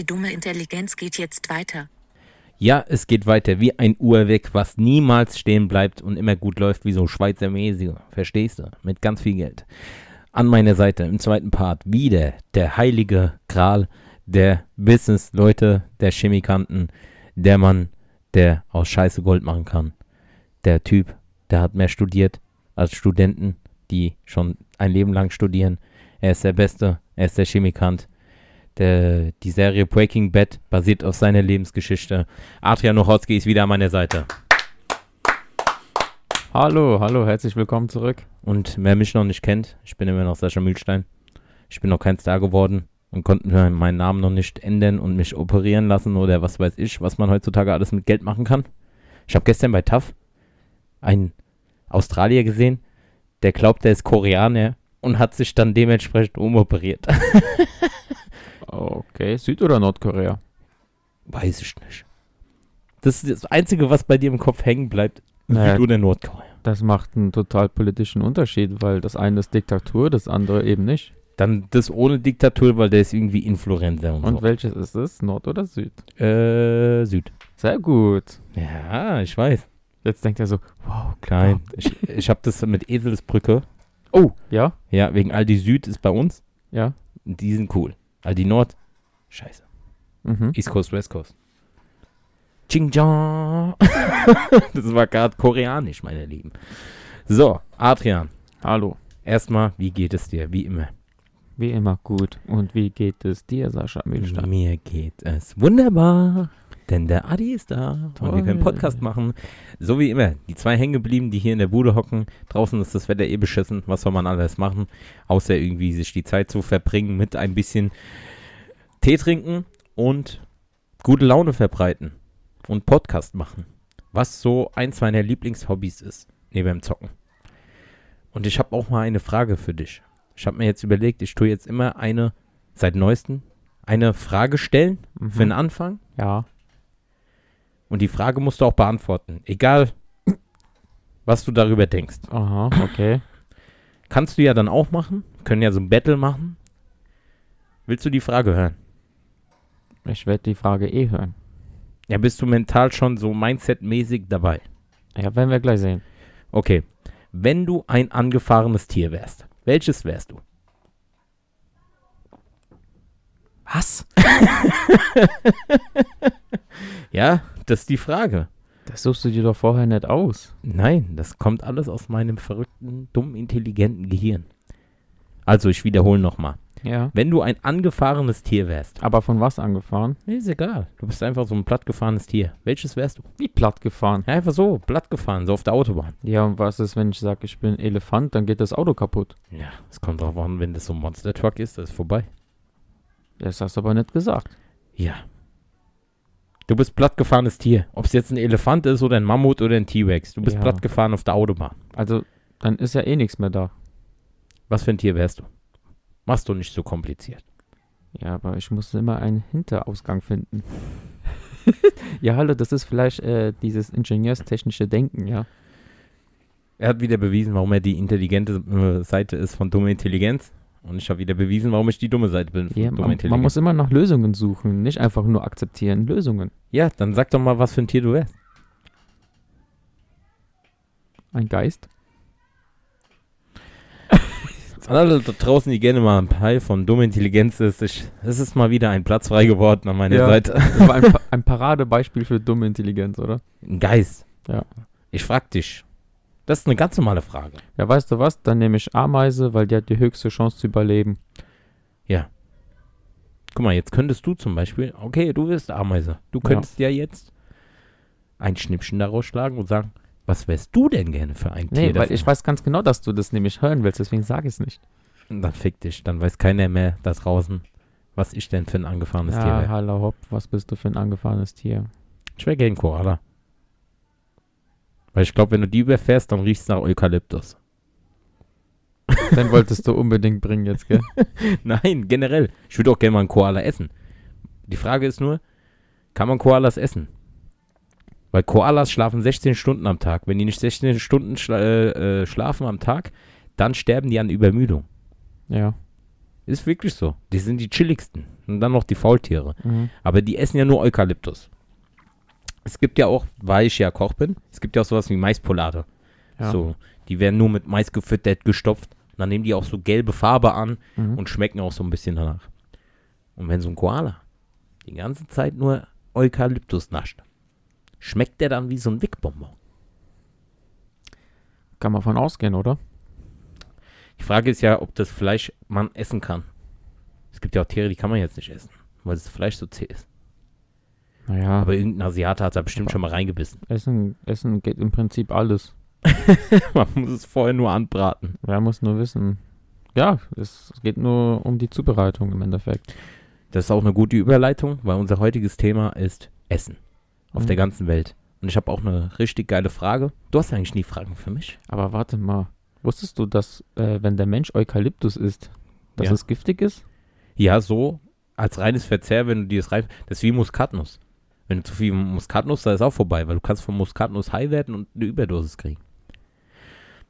Die dumme Intelligenz geht jetzt weiter. Ja, es geht weiter wie ein Uhrwerk, was niemals stehen bleibt und immer gut läuft wie so Schweizer Mäßige. Verstehst du? Mit ganz viel Geld. An meiner Seite im zweiten Part wieder der heilige Gral der Business-Leute, der Chemikanten, der Mann, der aus Scheiße Gold machen kann. Der Typ, der hat mehr studiert als Studenten, die schon ein Leben lang studieren. Er ist der Beste, er ist der Chemikant. Der, die Serie Breaking Bad basiert auf seiner Lebensgeschichte. Adrian Nochotski ist wieder an meiner Seite. Hallo, hallo, herzlich willkommen zurück. Und wer mich noch nicht kennt, ich bin immer noch Sascha Mühlstein. Ich bin noch kein Star geworden und konnte mir meinen Namen noch nicht ändern und mich operieren lassen oder was weiß ich, was man heutzutage alles mit Geld machen kann. Ich habe gestern bei TAF einen Australier gesehen, der glaubt, er ist Koreaner und hat sich dann dementsprechend umoperiert. Okay, Süd- oder Nordkorea? Weiß ich nicht. Das ist das Einzige, was bei dir im Kopf hängen bleibt. Naja. Süd- oder Nordkorea. Das macht einen total politischen Unterschied, weil das eine ist Diktatur, das andere eben nicht. Dann das ohne Diktatur, weil der ist irgendwie Influencer und, Und welches ist es? Nord oder Süd? so. Äh, Süd. Sehr gut. Ja, ich weiß. Jetzt denkt er so, wow, Klein. Ich, ich habe das mit Eselsbrücke. Oh, ja, Ja, wegen Aldi Süd ist bei uns. ja. Die sind cool. Aldi Nord. Scheiße. Mhm. East Coast, West Coast. Xinjiang. das war gerade koreanisch, meine Lieben. So, Adrian. Hallo. Erstmal, wie geht es dir? Wie immer. Wie immer gut. Und wie geht es dir, Sascha Mühlstein? Mir geht es wunderbar. Denn der Adi ist da und wir können Toll. Podcast machen. So wie immer. Die zwei hängen geblieben, die hier in der Bude hocken. Draußen ist das Wetter eh beschissen. Was soll man alles machen? Außer irgendwie sich die Zeit zu verbringen mit ein bisschen Tee trinken und gute Laune verbreiten und Podcast machen. Was so eins meiner Lieblingshobbys ist, neben dem Zocken. Und ich habe auch mal eine Frage für dich. Ich habe mir jetzt überlegt, ich tue jetzt immer eine, seit neuestem, eine Frage stellen Mhm. für den Anfang. Ja. Und die Frage musst du auch beantworten. Egal, was du darüber denkst. Aha, okay. Kannst du ja dann auch machen. Können ja so ein Battle machen. Willst du die Frage hören? Ich werde die Frage eh hören. Ja, bist du mental schon so mindsetmäßig dabei? Ja, werden wir gleich sehen. Okay. Wenn du ein angefahrenes Tier wärst, welches wärst du? Was? Ja, das ist die Frage. Das suchst du dir doch vorher nicht aus. Nein, das kommt alles aus meinem verrückten, dumm intelligenten Gehirn. Also, ich wiederhole nochmal. Ja. Wenn du ein angefahrenes Tier wärst, Aber von was angefahren? ist egal. Du bist einfach so ein plattgefahrenes Tier. Welches wärst du? Wie platt gefahren. Ja, einfach so, platt gefahren, so auf der Autobahn. Ja, und was ist, wenn ich sage, ich bin Elefant, dann geht das Auto kaputt. Ja, es kommt drauf an, wenn das so ein Monster Truck ist, das ist vorbei. Das hast du aber nicht gesagt. Ja. Du bist plattgefahrenes Tier. Ob es jetzt ein Elefant ist oder ein Mammut oder ein T-Rex. Du bist Ja. plattgefahren auf der Autobahn. Also, dann ist ja eh nichts mehr da. Was für ein Tier wärst du? Machst du nicht so kompliziert. Ja, aber ich muss immer einen Hinterausgang finden. ja, hallo, das ist vielleicht äh, dieses ingenieurstechnische Denken, ja. Er hat wieder bewiesen, warum er die intelligente äh, Seite ist von dumme Intelligenz. Und ich habe wieder bewiesen, warum ich die dumme Seite bin ja man, man muss immer nach Lösungen suchen, nicht einfach nur akzeptieren. Lösungen. ja, dann sag doch mal, was für ein Tier du wärst. Ein Geist. An alle da draußen, die gerne mal ein Teil von dumme Intelligenz ist, ich, es ist mal wieder ein Platz frei geworden an meiner Ja. Seite. Das war ein, Pa- ein Paradebeispiel für dumme Intelligenz, oder? Ein Geist. Ja. Ich frag dich. Das ist eine ganz normale Frage. Ja, weißt du was? Dann nehme ich Ameise, weil die hat die höchste Chance zu überleben. Guck mal, jetzt könntest du zum Beispiel, okay, du wirst Ameise. Du Ja. könntest ja, jetzt ein Schnippchen daraus schlagen und sagen, was wärst du denn gerne für ein Nee, Tier? weil davon? ich weiß ganz genau, dass du das nämlich hören willst, deswegen sage ich es nicht. Dann fick dich, dann weiß keiner mehr da draußen, was ich denn für ein angefahrenes Tier Ja, wäre. hallo hopp, was bist du für ein angefahrenes Tier? Ich wäre gegen Koala. Weil ich glaube, wenn du die überfährst, dann riechst du nach Eukalyptus. Den wolltest du unbedingt bringen jetzt, gell? Nein, generell. Ich würde auch gerne mal einen Koala essen. Die Frage ist nur, kann man Koalas essen? Weil Koalas schlafen 16 Stunden am Tag. Wenn die nicht 16 Stunden schla äh, äh, schlafen am Tag, dann sterben die an Übermüdung. Ja. Ist wirklich so. Die sind die chilligsten. Und dann noch die Faultiere. Mhm. Aber die essen ja nur Eukalyptus. Es gibt ja auch, weil ich ja Koch bin, es gibt ja auch sowas wie Maispolade. Ja. So, die werden nur mit Mais gefüttert, gestopft. Und dann nehmen die auch so gelbe Farbe an Mhm. und schmecken auch so ein bisschen danach. Und wenn so ein Koala die ganze Zeit nur Eukalyptus nascht, schmeckt der dann wie so ein Wickbonbon. Kann man von ausgehen, oder? Die Frage ist ja, ob das Fleisch man essen kann. Es gibt ja auch Tiere, die kann man jetzt nicht essen, weil das Fleisch so zäh ist. Naja, Aber irgendein Asiate hat da bestimmt Aber- schon mal reingebissen. Essen, Essen geht im Prinzip alles. man muss es vorher nur anbraten. Wer muss nur wissen. Ja, es geht nur um die Zubereitung im Endeffekt. Das ist auch eine gute Überleitung, weil unser heutiges Thema ist Essen auf Mhm. der ganzen Welt. Und ich habe auch eine richtig geile Frage. Du hast eigentlich nie Fragen für mich. Aber warte mal, wusstest du, dass äh, wenn der Mensch Eukalyptus isst, dass Ja. es giftig ist? Ja, so als reines Verzehr, wenn du dir das rein. Das ist wie Muskatnuss. Wenn du zu viel Muskatnuss, da ist auch vorbei, weil du kannst von Muskatnuss high werden und eine Überdosis kriegen.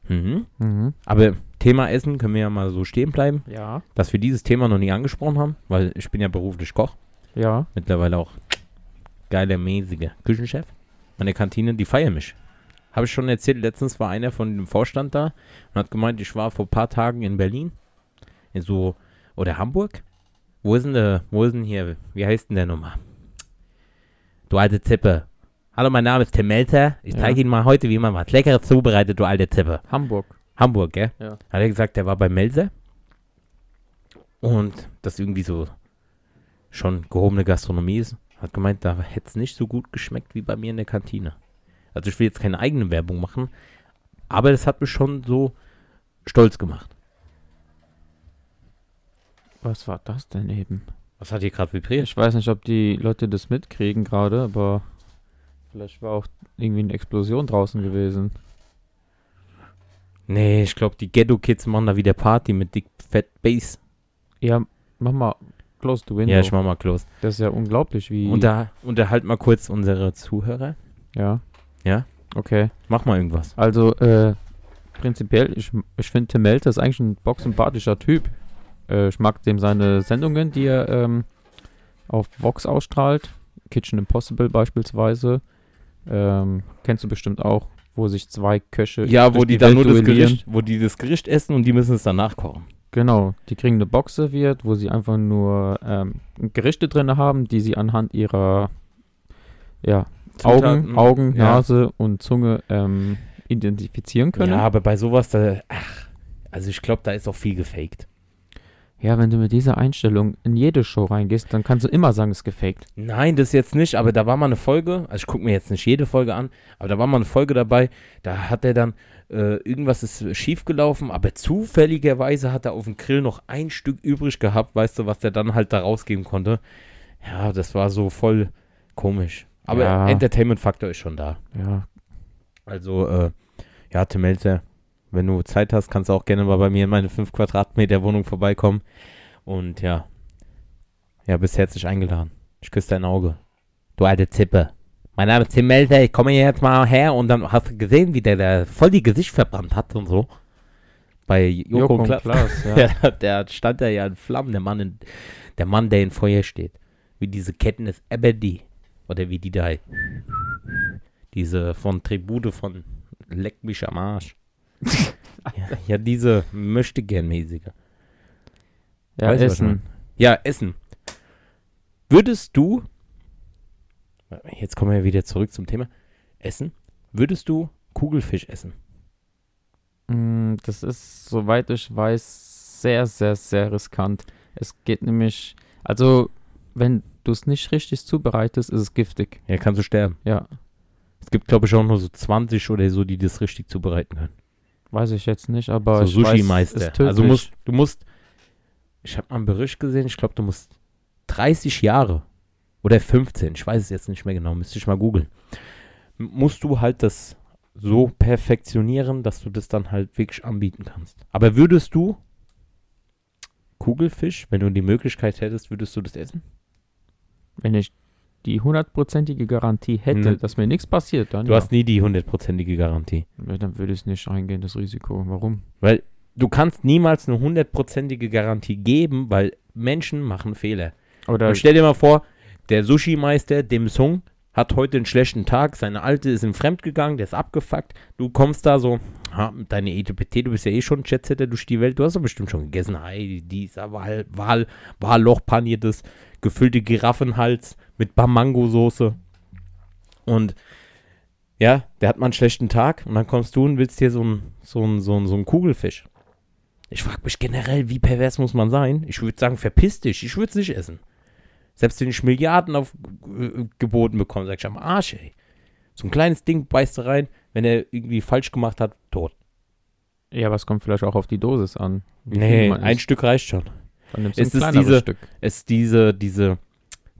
Mhm. Mhm. Aber Thema Essen können wir ja mal so stehen bleiben, Ja. dass wir dieses Thema noch nie angesprochen haben, weil ich bin ja beruflich Koch. Ja. Mittlerweile auch geiler, mäßiger Küchenchef. Meine Kantine, die feiern mich. Habe ich schon erzählt, letztens war einer von dem Vorstand da und hat gemeint, ich war vor ein paar Tagen in Berlin, in so, oder Hamburg. Wo ist denn der, wo ist denn hier, wie heißt denn der Nummer? Du alte Zippe. Hallo, mein Name ist Tim Melter. Ich Ja. zeige Ihnen mal heute, wie man was Leckeres zubereitet, du alte Zippe. Hamburg. Hamburg, gell? Ja. Hat er gesagt, der war bei Melser. Und das irgendwie so schon gehobene Gastronomie ist. Hat gemeint, da hätte es nicht so gut geschmeckt wie bei mir in der Kantine. Also ich will jetzt keine eigene Werbung machen, aber das hat mich schon so stolz gemacht. Was war das denn eben? Was hat hier gerade vibriert? Ich weiß nicht, ob die Leute das mitkriegen gerade, aber vielleicht war auch irgendwie eine Explosion draußen gewesen. Nee, ich glaube, die Ghetto-Kids machen da wieder Party mit Dick Fat Bass. Ja, mach mal close the window. Ja, ich mach mal close. das ist ja unglaublich, wie. Unter, unterhalt mal kurz unsere Zuhörer. ja. Ja? Okay. Mach mal irgendwas. Also, äh, prinzipiell, ich, ich finde Tim Melter ist eigentlich ein boxsympathischer Typ. Äh, ich mag dem seine Sendungen, die er ähm, auf Vox ausstrahlt. Kitchen Impossible beispielsweise. Ähm, kennst du bestimmt auch, wo sich zwei Köche Ja, wo durch die dann nur Welt das duellieren. Gericht, wo die das Gericht essen und die müssen es danach kochen. Genau, die kriegen eine Box serviert, wo sie einfach nur ähm, Gerichte drin haben, die sie anhand ihrer ja, Zutaten, Augen, Augen ja. Nase und Zunge ähm, identifizieren können. Ja, aber bei sowas, da, ach, also ich glaube, da ist auch viel gefaked. Ja, wenn du mit dieser Einstellung in jede Show reingehst, dann kannst du immer sagen, es ist gefaked. Nein, das jetzt nicht, aber da war mal eine Folge, also ich gucke mir jetzt nicht jede Folge an, aber da war mal eine Folge dabei, da hat er dann, äh, irgendwas ist schief gelaufen, aber zufälligerweise hat er auf dem Grill noch ein Stück übrig gehabt, weißt du, was der dann halt da rausgeben konnte. Ja, das war so voll komisch. Aber Ja. Entertainment-Faktor ist schon da. Ja, Also, äh, ja, Tim Melzer, wenn du Zeit hast, kannst du auch gerne mal bei mir in meine 5 Quadratmeter Wohnung vorbeikommen. Und ja, ja, bist herzlich eingeladen. Ich küsse dein Auge. Du alte Zippe. Mein Name ist Tim Melzer, ich komme hier jetzt mal her und dann hast du gesehen, wie der da voll die Gesicht verbrannt hat und so. Bei Joko, Joko Klaas. Klaas, ja. Der stand da ja in Flammen, der Mann, in, der Mann, der in Feuer steht. Wie diese Ketten ist Aberdeen. Oder wie die da. Diese von Tribute von Leck mich am Arsch. Ja, ja, diese möchte gern mäßige. ja Weißt Essen. Ja, Essen. Würdest du, jetzt kommen wir wieder zurück zum Thema, Essen, würdest du Kugelfisch essen? Mm, Das ist, soweit ich weiß, sehr, sehr, sehr riskant. Es geht nämlich, also, wenn du es nicht richtig zubereitest, ist es giftig. Ja, kannst du sterben. Ja, Es gibt, glaube ich, auch nur so 20 oder so, die das richtig zubereiten können. Weiß ich jetzt nicht, aber so ich weiß, Sushi-Meister. ist Also musst, du musst, ich habe mal einen Bericht gesehen, ich glaube, du musst 30 Jahre oder 15, ich weiß es jetzt nicht mehr genau, müsste ich mal googeln, musst du halt das so perfektionieren, dass du das dann halt wirklich anbieten kannst. Aber würdest du Kugelfisch, wenn du die Möglichkeit hättest, würdest du das essen? Wenn ich die hundertprozentige Garantie hätte, Ne. dass mir nichts passiert, dann Du ja. hast nie die hundertprozentige Garantie. Ja, dann würde ich es nicht eingehen, das Risiko. Warum? Weil du kannst niemals eine hundertprozentige Garantie geben, weil Menschen machen Fehler. Oder Und stell dir mal vor, der Sushi-Meister, dem Sung, hat heute einen schlechten Tag, seine Alte ist ihm fremd gegangen, der ist abgefuckt. Du kommst da so, ha, deine ETPT, du bist ja eh schon Jetsetter durch die Welt, du hast doch bestimmt schon gegessen. Ei, dieser Wal, Wal, Walloch paniertes, gefüllte Giraffenhals mit Bamango-Soße. Und ja, der hat mal einen schlechten Tag und dann kommst du und willst dir so einen so so so Kugelfisch. Ich frage mich generell, wie pervers muss man sein? Ich würde sagen, verpiss dich, ich würde es nicht essen. Selbst wenn ich Milliarden auf äh, geboten bekomme, sag ich am Arsch, ey. So ein kleines Ding beißt du rein, wenn er irgendwie falsch gemacht hat, tot. ja, aber es kommt vielleicht auch auf die Dosis an. wie Nee, ein. Stück reicht schon. Dann nimmst du es ein ist diese- Stück. Es ist diese, diese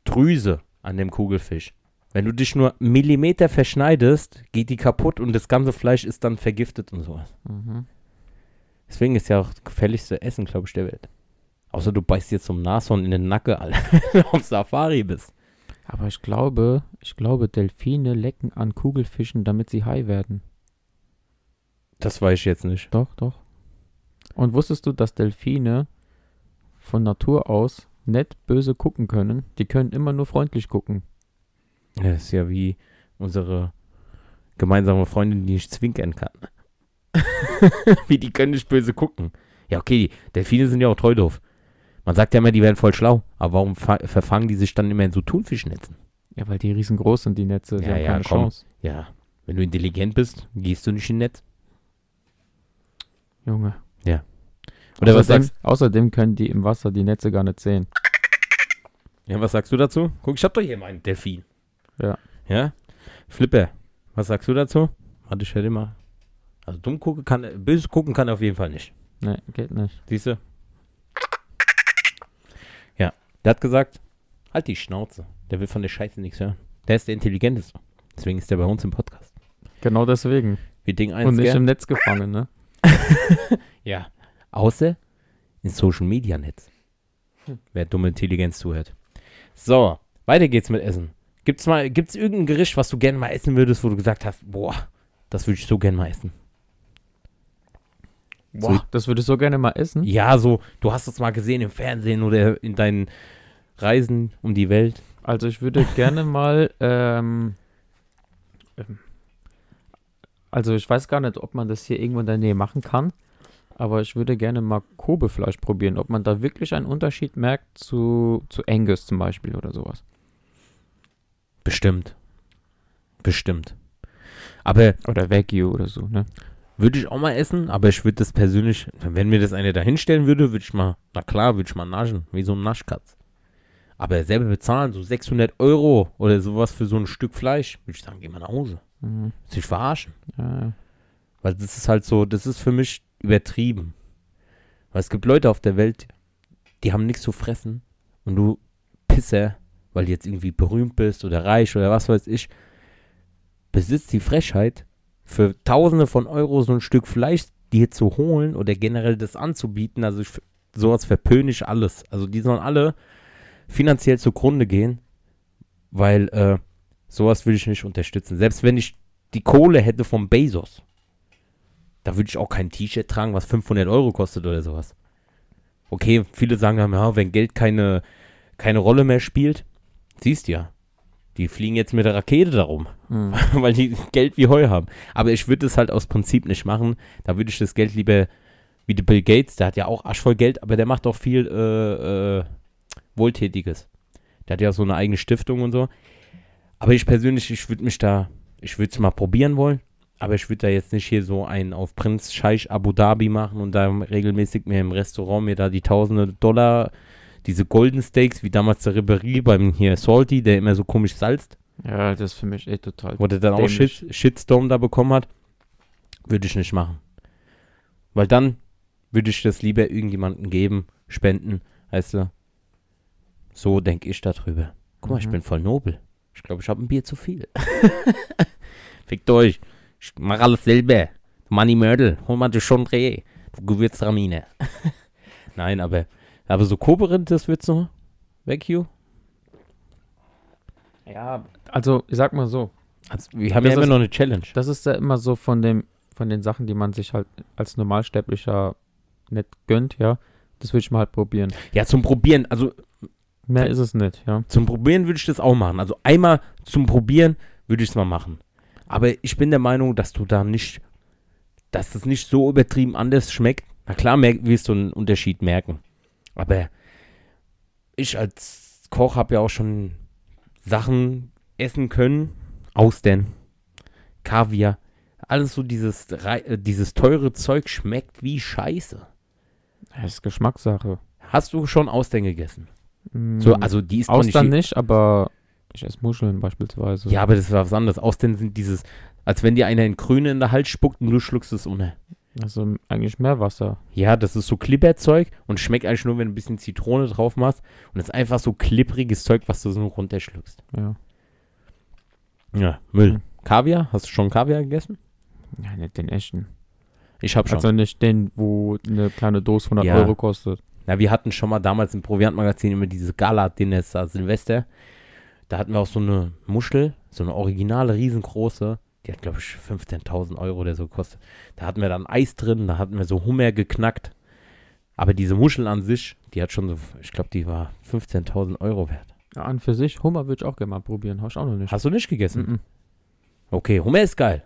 Drüse an dem Kugelfisch. Wenn du dich nur Millimeter verschneidest, geht die kaputt und das ganze Fleisch ist dann vergiftet und sowas. Mhm. Deswegen ist ja auch das gefährlichste Essen, glaube ich, der Welt. Außer du beißt jetzt zum Nashorn in den Nacken, Alter, wenn du auf Safari bist. Aber ich glaube, ich glaube, Delfine lecken an Kugelfischen, damit sie high werden. Das weiß ich jetzt nicht. Doch, doch. Und wusstest du, dass Delfine von Natur aus nett böse gucken können? Die können immer nur freundlich gucken. Das ist ja wie unsere gemeinsame Freundin, die nicht zwinkern kann. wie die können nicht böse gucken. Ja, okay, die Delfine sind ja auch treu doof. Man sagt ja immer, die wären voll schlau. Aber warum fa- verfangen die sich dann immer in so Thunfischnetzen? Ja, weil die riesengroß sind, die Netze. Die Ja, haben ja, keine komm. Chance. Ja, wenn du intelligent bist, gehst du nicht in Netz. Junge. Oder was außerdem, sagst, außerdem können die im Wasser die Netze gar nicht sehen. ja, was sagst du dazu? Guck, ich hab doch hier meinen Delfin. Ja. Ja? Flipper, was sagst du dazu? Warte, ich hätte mal. Also dumm gucken kann, er- böse gucken kann er auf jeden Fall nicht. Nee, geht nicht. Siehst du? Ja, der hat gesagt, halt die Schnauze. Der will von der Scheiße nichts hören. Der ist der Intelligenteste. Deswegen ist der bei uns im Podcast. Genau deswegen. Wir Ding eins Und nicht gern. im Netz gefangen, ne? Ja. Außer in Social Media Netz. Wer dumme Intelligenz zuhört. So, weiter geht's mit Essen. Gibt's mal, gibt's irgendein Gericht, was du gerne mal essen würdest, wo du gesagt hast, boah, das würde ich so gerne mal essen? So, das würde ich so gerne mal essen. Ja, so, du hast es mal gesehen im Fernsehen oder in deinen Reisen um die Welt. Also ich würde gerne mal, ähm, ähm, also ich weiß gar nicht, ob man das hier irgendwo in der Nähe machen kann, aber ich würde gerne mal Kobe-Fleisch probieren, ob man da wirklich einen Unterschied merkt zu, zu Angus zum Beispiel oder sowas. Bestimmt. Bestimmt. Aber Oder Wagyu oder so, ne? würde ich auch mal essen, aber ich würde das persönlich, wenn mir das eine da hinstellen würde, würde ich mal, na klar, würde ich mal naschen, wie so ein Naschkatz. Aber selber bezahlen, so 600 Euro oder sowas für so ein Stück Fleisch, würde ich sagen, geh mal nach Hause. Mhm. Sich verarschen. Ja, ja. Weil das ist halt so, das ist für mich übertrieben. Weil es gibt Leute auf der Welt, die haben nichts zu fressen und du Pisser, weil du jetzt irgendwie berühmt bist oder reich oder was weiß ich, besitzt die Frechheit, für Tausende von Euro so ein Stück Fleisch dir zu holen oder generell das anzubieten. Also ich, sowas verpöne ich alles. Also die sollen alle finanziell zugrunde gehen, weil äh, sowas will ich nicht unterstützen. Selbst wenn ich die Kohle hätte vom Bezos, da würde ich auch kein T-Shirt tragen, was 500 Euro kostet oder sowas. Okay, viele sagen dann, ja, wenn Geld keine, keine Rolle mehr spielt, siehst ja, die fliegen jetzt mit der Rakete darum, Mhm. weil die Geld wie Heu haben. Aber ich würde es halt aus Prinzip nicht machen. Da würde ich das Geld lieber, wie der Bill Gates, der hat ja auch arschvoll Geld, aber der macht auch viel äh, äh, Wohltätiges. Der hat ja so eine eigene Stiftung und so. Aber ich persönlich, ich würde mich da, ich würde es mal probieren wollen. Aber ich würde da jetzt nicht hier so einen auf Prinz Scheich Abu Dhabi machen und da regelmäßig mir im Restaurant mir da die tausende Dollar, diese Golden Steaks, wie damals der Ribéry beim hier Salty, der immer so komisch salzt, ja, das ist für mich echt total. wo der dann auch Dämlich. Shit, Shitstorm da bekommen hat, würde ich nicht machen. Weil dann würde ich das lieber irgendjemandem geben, spenden, weißt du. So denke ich darüber. Guck mal, ich Mhm. bin voll nobel. Ich glaube, ich habe ein Bier zu viel. Fickt euch. Ich mache alles selber. Money Mördel, hol mal das schon Dreh. Du Gewürztramine. Nein, aber, aber so Koberint, das wird's noch. Weg, Hugh. Ja, also ich sag mal so, Also, wir haben Das ja immer ist- noch eine Challenge. das ist ja immer so von dem, von den Sachen, die man sich halt als Normalsterblicher nicht gönnt, ja, das würde ich mal halt probieren. Ja, zum Probieren, also Mehr ist es nicht, ja. zum Probieren würde ich das auch machen. Also einmal zum Probieren würde ich es mal machen. Aber ich bin der Meinung, dass du da nicht, dass das nicht so übertrieben anders schmeckt. Na klar, merk, wirst du einen Unterschied merken. Aber ich als Koch habe ja auch schon Sachen essen können. Austern, Kaviar, alles so dieses, äh, dieses teure Zeug schmeckt wie Scheiße. Das ist Geschmackssache. Hast du schon Austern gegessen? Mm, So, also die ist Austern nicht, aber ich esse Muscheln beispielsweise. Ja, aber das war was anderes. Austern sind dieses, als wenn dir einer in Grüne in der Hals spuckt und du schluckst es unter. Also eigentlich Meerwasser. Ja, das ist so Klipperzeug und schmeckt eigentlich nur, wenn du ein bisschen Zitrone drauf machst. Und das ist einfach so klippriges Zeug, was du so runterschluckst. Ja. Ja, Müll. Hm. Kaviar? Hast du schon Kaviar gegessen? Ja, nicht den echten. Ich hab schon. Also nicht den, wo eine kleine Dose 100 Ja. Euro kostet. Na, wir hatten schon mal damals im Proviantmagazin immer diese Gala-Dinners Silvester. Da hatten wir auch so eine Muschel, so eine originale, riesengroße. Die hat, glaube ich, 15.000 Euro oder so gekostet. Da hatten wir dann Eis drin, da hatten wir so Hummer geknackt. Aber diese Muschel an sich, die hat schon so, ich glaube, die war 15.000 Euro wert. Ja, an für sich, Hummer würde ich auch gerne mal probieren. Habe ich auch noch nicht. Hast du nicht gegessen? Mhm. Okay, Hummer ist geil.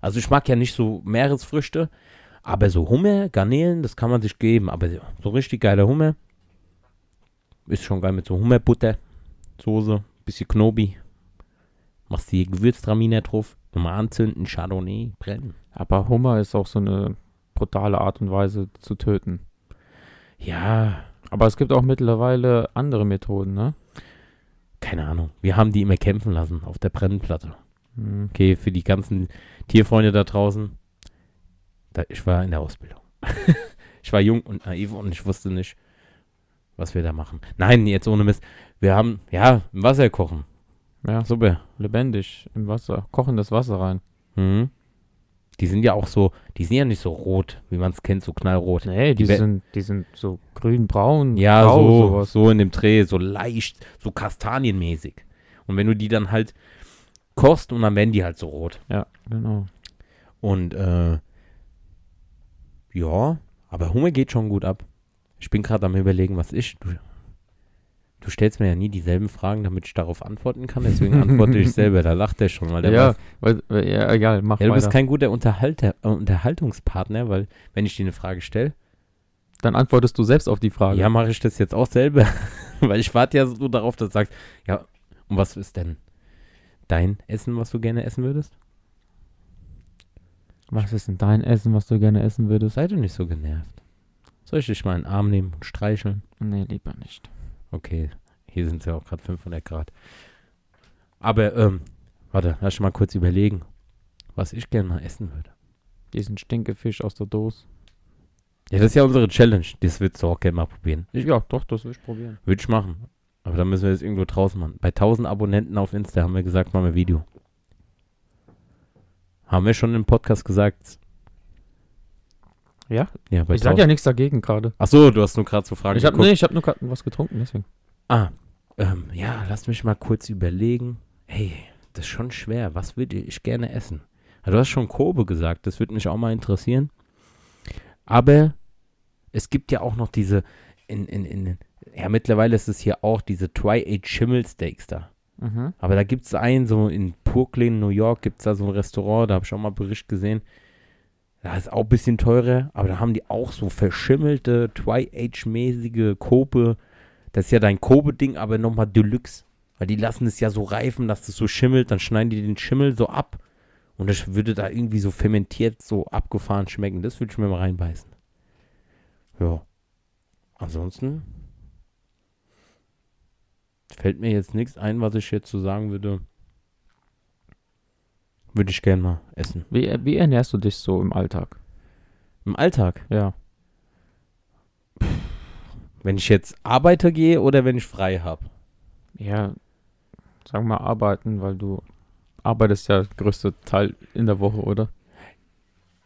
Also ich mag ja nicht so Meeresfrüchte, aber so Hummer, Garnelen, das kann man sich geben. Aber so- so richtig geiler Hummer ist schon geil mit so Hummerbutter, Soße, bisschen Knobi. Machst die Gewürztraminer drauf, nochmal anzünden, Chardonnay, brennen. Aber Hummer ist auch so eine brutale Art und Weise zu töten. Ja, Aber es gibt auch mittlerweile andere Methoden, ne? keine Ahnung. Wir haben die immer kämpfen lassen auf der Brennplatte. Hm. Okay, für die ganzen Tierfreunde da draußen. Da, ich war in der Ausbildung. ich war jung und naiv und ich wusste nicht, was wir da machen. Nein, jetzt ohne Mist. Wir haben, ja, im Wasser kochen. Ja, Super. lebendig im Wasser. Kochendes Wasser rein. Mhm. Die sind ja auch so, die sind ja nicht so rot, wie man es kennt, so knallrot. Nee, die, Die sind, die sind so grün-braun. Ja, grau, so, sowas. so in dem Dreh, so leicht, so kastanienmäßig. Und wenn du die dann halt kochst und dann werden die halt so rot. Ja, genau. Und äh, ja, aber Hummer geht schon gut ab. Ich bin gerade am überlegen, was ich. Du, du stellst mir ja nie dieselben Fragen, damit ich darauf antworten kann. Deswegen antworte ich selber. Da lacht er schon, weil der Ja, weiß. weil, ja, egal, mach Ja, du bist weiter. kein guter Unterhalter, äh, Unterhaltungspartner, weil wenn ich dir eine Frage stelle, Dann antwortest du selbst auf die Frage. ja, mache ich das jetzt auch selber. weil ich warte ja so darauf, dass du sagst, ja, und was ist denn dein Essen, was du gerne essen würdest? Was ist denn dein Essen, was du gerne essen würdest? Sei doch nicht so genervt. Soll ich dich mal in den Arm nehmen und streicheln? Nee, lieber nicht. Okay, hier sind es ja auch gerade 500 Grad. Aber, ähm, warte, lass ich mal kurz überlegen, was ich gerne mal essen würde. Diesen Stinkefisch aus der Dose. Ja, das ist ja unsere Challenge. Das würdest du auch gerne mal probieren. Ich, Ja, doch, das will ich probieren. Würde ich machen. Aber dann müssen wir das irgendwo draußen machen. Bei 1000 Abonnenten auf Insta haben wir gesagt, machen wir Video. Haben wir schon im Podcast gesagt. Ja? Ja, ich sag 1000. ja nichts dagegen gerade. Ach so, du hast nur gerade so Fragen Ich hab, geguckt. nee, ich hab nur gerade was getrunken, deswegen. Ah, ähm, ja, lass mich mal kurz überlegen. Hey, das ist schon schwer. Was würde ich gerne essen? Ah, du hast schon Kobe gesagt, das würde mich auch mal interessieren. Aber es gibt ja auch noch diese, in, in, in, ja, mittlerweile ist es hier auch diese Tri-Age Schimmelsteaks da. Mhm. Aber da gibt es einen, so in Brooklyn, New York, gibt es da so ein Restaurant, da habe ich auch mal Bericht gesehen. Da ist auch ein bisschen teurer, aber da haben die auch so verschimmelte, Tri-Age-mäßige Kobe. Das ist ja dein Kobe-Ding, aber nochmal Deluxe. Weil die lassen es ja so reifen, dass es so schimmelt, dann schneiden die den Schimmel so ab. Und das würde da irgendwie so fermentiert, so abgefahren schmecken. Das würde ich mir mal reinbeißen. Ja. Ansonsten fällt mir jetzt nichts ein, was ich jetzt so sagen würde. Würde ich gern mal essen. Wie, wie ernährst du dich so im Alltag? Im Alltag. Ja. Wenn ich jetzt arbeite gehe oder wenn ich frei habe. Ja, sagen wir mal arbeiten, weil du arbeitest ja größte Teil in der Woche, oder?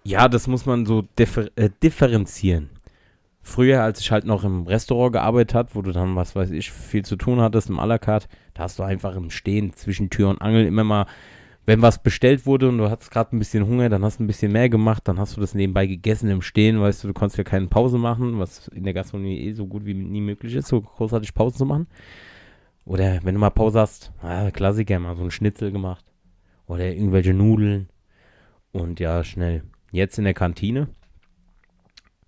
Ja, das muss man so differ äh, differenzieren. Früher, als ich halt noch im Restaurant gearbeitet habe, wo du dann, was weiß ich, viel zu tun hattest im à la carte, da hast du einfach im Stehen zwischen Tür und Angel immer mal wenn was bestellt wurde und du hattest gerade ein bisschen Hunger, dann hast du ein bisschen mehr gemacht, dann hast du das nebenbei gegessen im Stehen, weißt du, du konntest ja keine Pause machen, was in der Gastronomie eh so gut wie nie möglich ist, so großartig Pause zu machen. Oder wenn du mal Pause hast, ah, Klassiker, mal so ein Schnitzel gemacht. Oder irgendwelche Nudeln. Und ja, schnell. Jetzt in der Kantine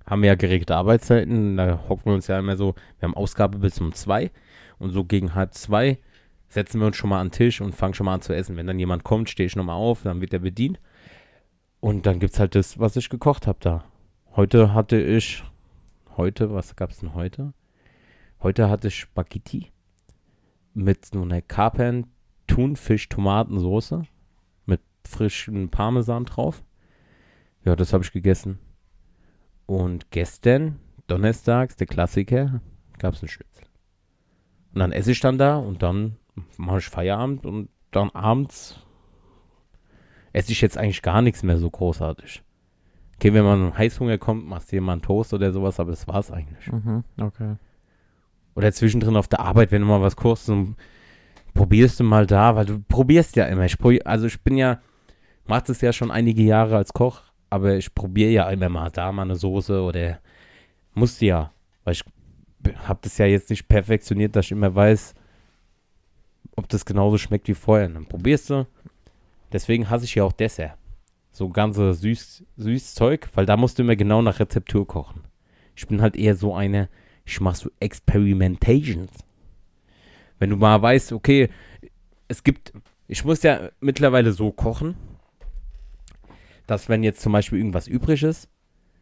haben wir ja geregelte Arbeitszeiten. Da hocken wir uns ja immer so, wir haben Ausgabe bis um zwei. Und so gegen halb zwei setzen wir uns schon mal an den Tisch und fangen schon mal an zu essen. Wenn dann jemand kommt, stehe ich nochmal auf, dann wird er bedient. Und dann gibt es halt das, was ich gekocht habe da. Heute hatte ich, heute, was gab es denn heute? Heute hatte ich Spaghetti mit so einer Kapern Thunfisch-Tomatensoße mit frischem Parmesan drauf. Ja, das habe ich gegessen. Und gestern, donnerstags, der Klassiker, gab es einen Schnitzel. Und dann esse ich dann da und dann mache ich Feierabend und dann abends esse ich jetzt eigentlich gar nichts mehr so großartig. Okay, wenn man Heißhunger kommt, machst du einen Toast oder sowas, aber das war's eigentlich. Mhm, okay. Oder zwischendrin auf der Arbeit, wenn du mal was kochst, probierst du mal da, weil du probierst ja immer. Ich probier, also ich bin ja, mach das ja schon einige Jahre als Koch, aber ich probiere ja immer mal da mal eine Soße oder musste ja, weil ich habe das ja jetzt nicht perfektioniert, dass ich immer weiß, ob das genauso schmeckt wie vorher. dann probierst du. Deswegen hasse ich ja auch Dessert. So ganze süß, süß Zeug, weil da musst du immer genau nach Rezeptur kochen. Ich bin halt eher so eine, ich mache so Experimentations. Wenn du mal weißt, okay, es gibt, ich muss ja mittlerweile so kochen, dass wenn jetzt zum Beispiel irgendwas übrig ist,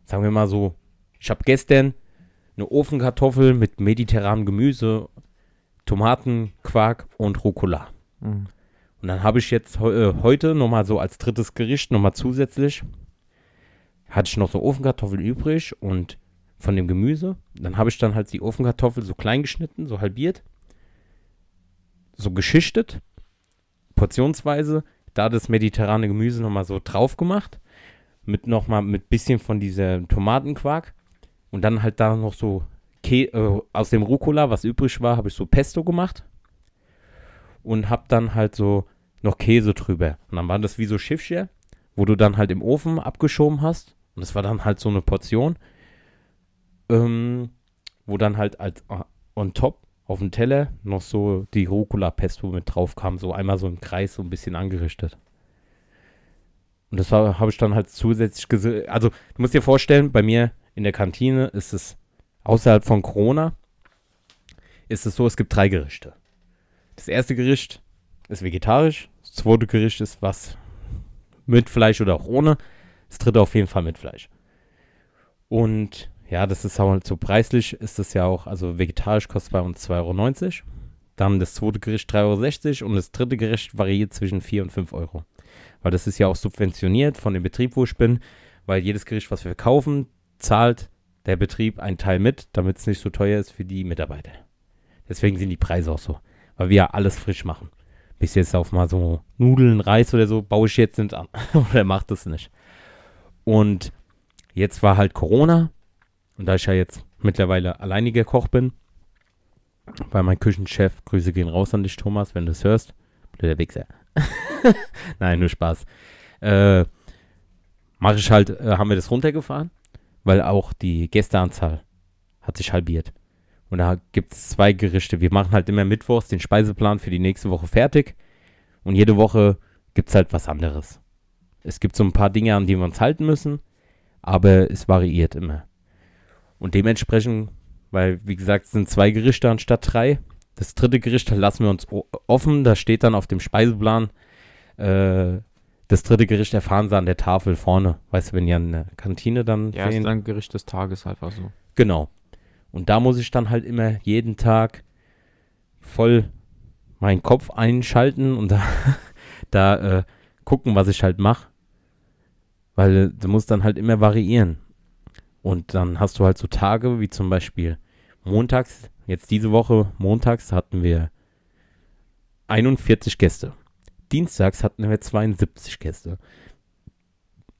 sagen wir mal so, ich habe gestern eine Ofenkartoffel mit mediterranem Gemüse, Tomaten, Quark und Rucola. Mhm. Und dann habe ich jetzt äh, heute nochmal so als drittes Gericht nochmal zusätzlich, hatte ich noch so Ofenkartoffeln übrig und von dem Gemüse. Dann habe ich dann halt die Ofenkartoffel so klein geschnitten, so halbiert, so geschichtet, portionsweise, da das mediterrane Gemüse nochmal so drauf gemacht, mit nochmal mit bisschen von dieser Tomatenquark und dann halt da noch so Kä äh, aus dem Rucola, was übrig war, habe ich so Pesto gemacht und habe dann halt so noch Käse drüber. Und dann waren das wie so Schiffchen, wo du dann halt im Ofen abgeschoben hast. Und das war dann halt so eine Portion ähm, wo dann halt als uh, on top auf dem Teller noch so die Rucola-Pesto mit drauf kam, so einmal so im Kreis so ein bisschen angerichtet. Und das habe ich dann halt zusätzlich gesehen. Also, du musst dir vorstellen, bei mir in der Kantine ist es außerhalb von Corona, ist es so, es gibt drei Gerichte. Das erste Gericht ist vegetarisch, das zweite Gericht ist was mit Fleisch oder auch ohne, das dritte auf jeden Fall mit Fleisch. Und ja, das ist halt so preislich, ist das ja auch, also vegetarisch kostet bei uns 2,90 Euro. Dann das zweite Gericht 3,60 Euro und das dritte Gericht variiert zwischen 4 und 5 Euro. Weil das ist ja auch subventioniert von dem Betrieb, wo ich bin, weil jedes Gericht, was wir kaufen, zahlt der Betrieb einen Teil mit, damit es nicht so teuer ist für die Mitarbeiter. Deswegen sind die Preise auch so, weil wir ja alles frisch machen. Bis jetzt auf mal so Nudeln, Reis oder so, baue ich jetzt nicht an. oder macht das nicht. Und jetzt war halt Corona und da ich ja jetzt mittlerweile alleiniger Koch bin, weil mein Küchenchef, Grüße gehen raus an dich, Thomas, wenn du es hörst. Blöder Wichser. Nein, nur Spaß. Äh, mache ich halt, äh, haben wir das runtergefahren, weil auch die Gästeanzahl hat sich halbiert. Und da gibt es zwei Gerichte. Wir machen halt immer mittwochs den Speiseplan für die nächste Woche fertig. Und jede Woche gibt es halt was anderes. Es gibt so ein paar Dinge, an die wir uns halten müssen, aber es variiert immer. Und dementsprechend, weil, wie gesagt, es sind zwei Gerichte anstatt drei. Das dritte Gericht lassen wir uns offen. Da steht dann auf dem Speiseplan, äh, das dritte Gericht erfahren sie an der Tafel vorne. Weißt du, wenn die an der Kantine dann Ja, ist dann Gericht des Tages einfach so. Genau. Und da muss ich dann halt immer jeden Tag voll meinen Kopf einschalten und da, da äh, gucken, was ich halt mache. Weil du musst dann halt immer variieren. Und dann hast du halt so Tage wie zum Beispiel montags, jetzt diese Woche montags hatten wir 41 Gäste. Dienstags hatten wir 72 Gäste.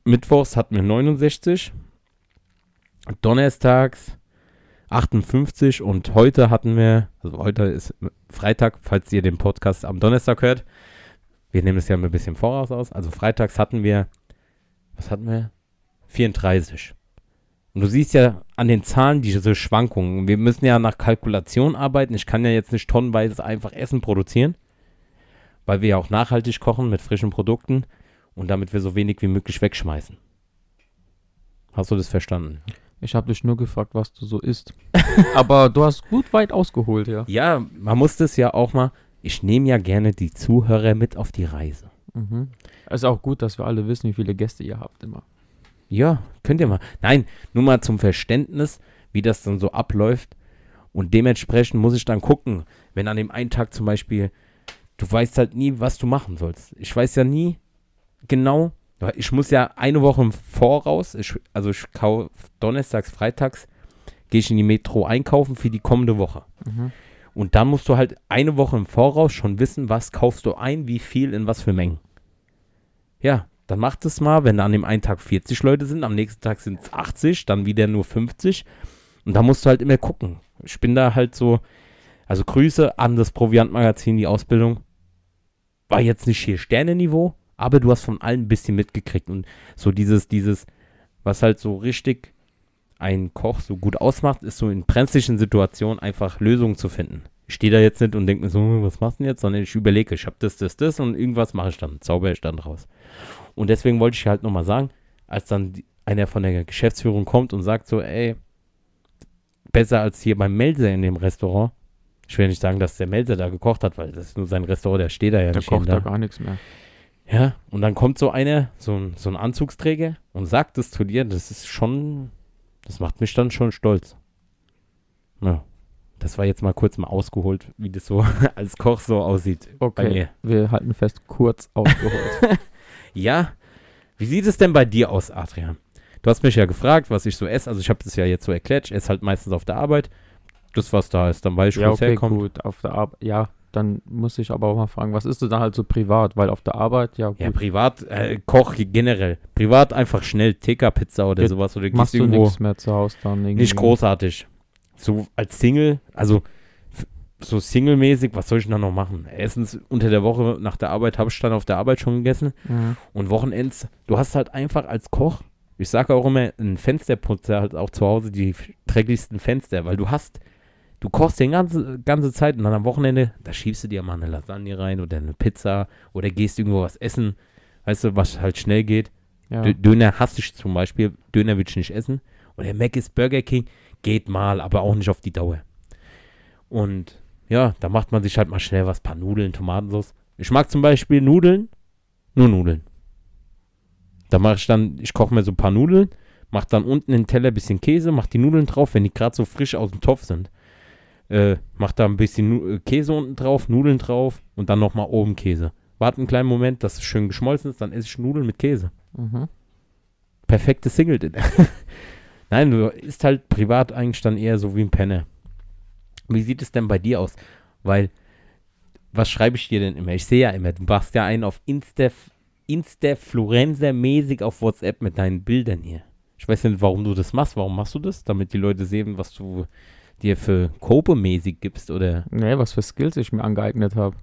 Mittwochs hatten wir 69. Donnerstags 58 und heute hatten wir, also heute ist Freitag, falls ihr den Podcast am Donnerstag hört, wir nehmen es ja ein bisschen voraus aus. Also freitags hatten wir, was hatten wir? 34. Und du siehst ja an den Zahlen diese Schwankungen. Wir müssen ja nach Kalkulation arbeiten. Ich kann ja jetzt nicht tonnenweise einfach Essen produzieren, weil wir ja auch nachhaltig kochen mit frischen Produkten und damit wir so wenig wie möglich wegschmeißen. Hast du das verstanden? Ich habe dich nur gefragt, was du so isst. Aber du hast gut weit ausgeholt, ja. Ja, man muss das ja auch mal. Ich nehme ja gerne die Zuhörer mit auf die Reise. Mhm. Es ist auch gut, dass wir alle wissen, wie viele Gäste ihr habt immer. Ja, könnt ihr mal. Nein, nur mal zum Verständnis, wie das dann so abläuft. Und dementsprechend muss ich dann gucken, wenn an dem einen Tag zum Beispiel, du weißt halt nie, was du machen sollst. Ich weiß ja nie genau, ich muss ja eine Woche im Voraus, ich, also ich kaufe donnerstags, freitags, gehe ich in die Metro einkaufen für die kommende Woche. Mhm. Und dann musst du halt eine Woche im Voraus schon wissen, was kaufst du ein, wie viel, in was für Mengen. Ja, dann mach das mal, wenn an dem einen Tag 40 Leute sind, am nächsten Tag sind es 80, dann wieder nur 50. Und da musst du halt immer gucken. Ich bin da halt so, also Grüße an das Proviantmagazin, die Ausbildung. War jetzt nicht hier Sternenniveau, aber du hast von allen ein bisschen mitgekriegt. Und so dieses, dieses, was halt so richtig ein Koch so gut ausmacht, ist so in brenzlichen Situationen einfach Lösungen zu finden. Ich stehe da jetzt nicht und denke mir so, was machst du denn jetzt, sondern ich überlege, ich habe das, das, das und irgendwas mache ich dann, zauber ich dann raus. Und deswegen wollte ich halt nochmal sagen, als dann einer von der Geschäftsführung kommt und sagt so, ey, besser als hier beim Melzer in dem Restaurant. Ich will nicht sagen, dass der Melzer da gekocht hat, weil das ist nur sein Restaurant, der steht da ja Der nicht kocht hin, da gar nichts mehr. ja, und dann kommt so einer, so ein, so ein Anzugsträger und sagt es zu dir, das ist schon, das macht mich dann schon stolz. Ja, das war jetzt mal kurz mal ausgeholt, wie das so als Koch so aussieht Okay, wir halten fest, kurz ausgeholt. Ja, wie sieht es denn bei dir aus, Adrian? Du hast mich ja gefragt, was ich so esse. Also ich habe das ja jetzt so erklärt. Ich esse halt meistens auf der Arbeit. Das, was da ist, dann weiß ich, ja, wo es okay, herkommt. gut. Auf der Arbeit, ja, dann muss ich aber auch mal fragen, was ist du dann halt so privat? Weil auf der Arbeit, ja, gut. Ja, privat, äh, Koch generell. Privat einfach schnell TK-Pizza oder Ja, sowas. Oder machst du nichts mehr zu Hause dann irgendwie? Nicht großartig. So als Single, also so singlemäßig, was soll ich denn da noch machen? Erstens, unter der Woche nach der Arbeit habe ich dann auf der Arbeit schon gegessen. Mhm. Und Wochenends, du hast halt einfach als Koch, ich sage auch immer, ein Fensterputzer halt auch zu Hause die dreckigsten Fenster, weil du hast, du kochst die ganze, ganze Zeit und dann am Wochenende, da schiebst du dir mal eine Lasagne rein oder eine Pizza oder gehst irgendwo was essen, weißt du, was halt schnell geht. Ja. Dö- Döner hasse ich zum Beispiel, Döner will ich nicht essen. Oder Mc's Burger King geht mal, aber auch nicht auf die Dauer. Und ja, da macht man sich halt mal schnell was, paar Nudeln, Tomatensauce. Ich mag zum Beispiel Nudeln, nur Nudeln. Da mache ich dann, ich koche mir so ein paar Nudeln, mach dann unten in den Teller ein bisschen Käse, mach die Nudeln drauf, wenn die gerade so frisch aus dem Topf sind. Äh, mach da ein bisschen äh, Käse unten drauf, Nudeln drauf und dann nochmal oben Käse. Warte einen kleinen Moment, dass es schön geschmolzen ist, dann esse ich Nudeln mit Käse Mhm. perfekte Single Dinner. Nein, du isst halt privat eigentlich dann eher so wie ein Penner. Wie sieht es denn bei dir aus? Weil, was schreibe ich dir denn immer? Ich sehe ja immer, du machst ja einen auf Insta, Insta-Fluencer-mäßig auf WhatsApp mit deinen Bildern hier. Ich weiß nicht, warum du das machst. Warum machst du das? Damit die Leute sehen, was du dir für Kope-mäßig gibst oder. Nee, was für Skills ich mir angeeignet habe.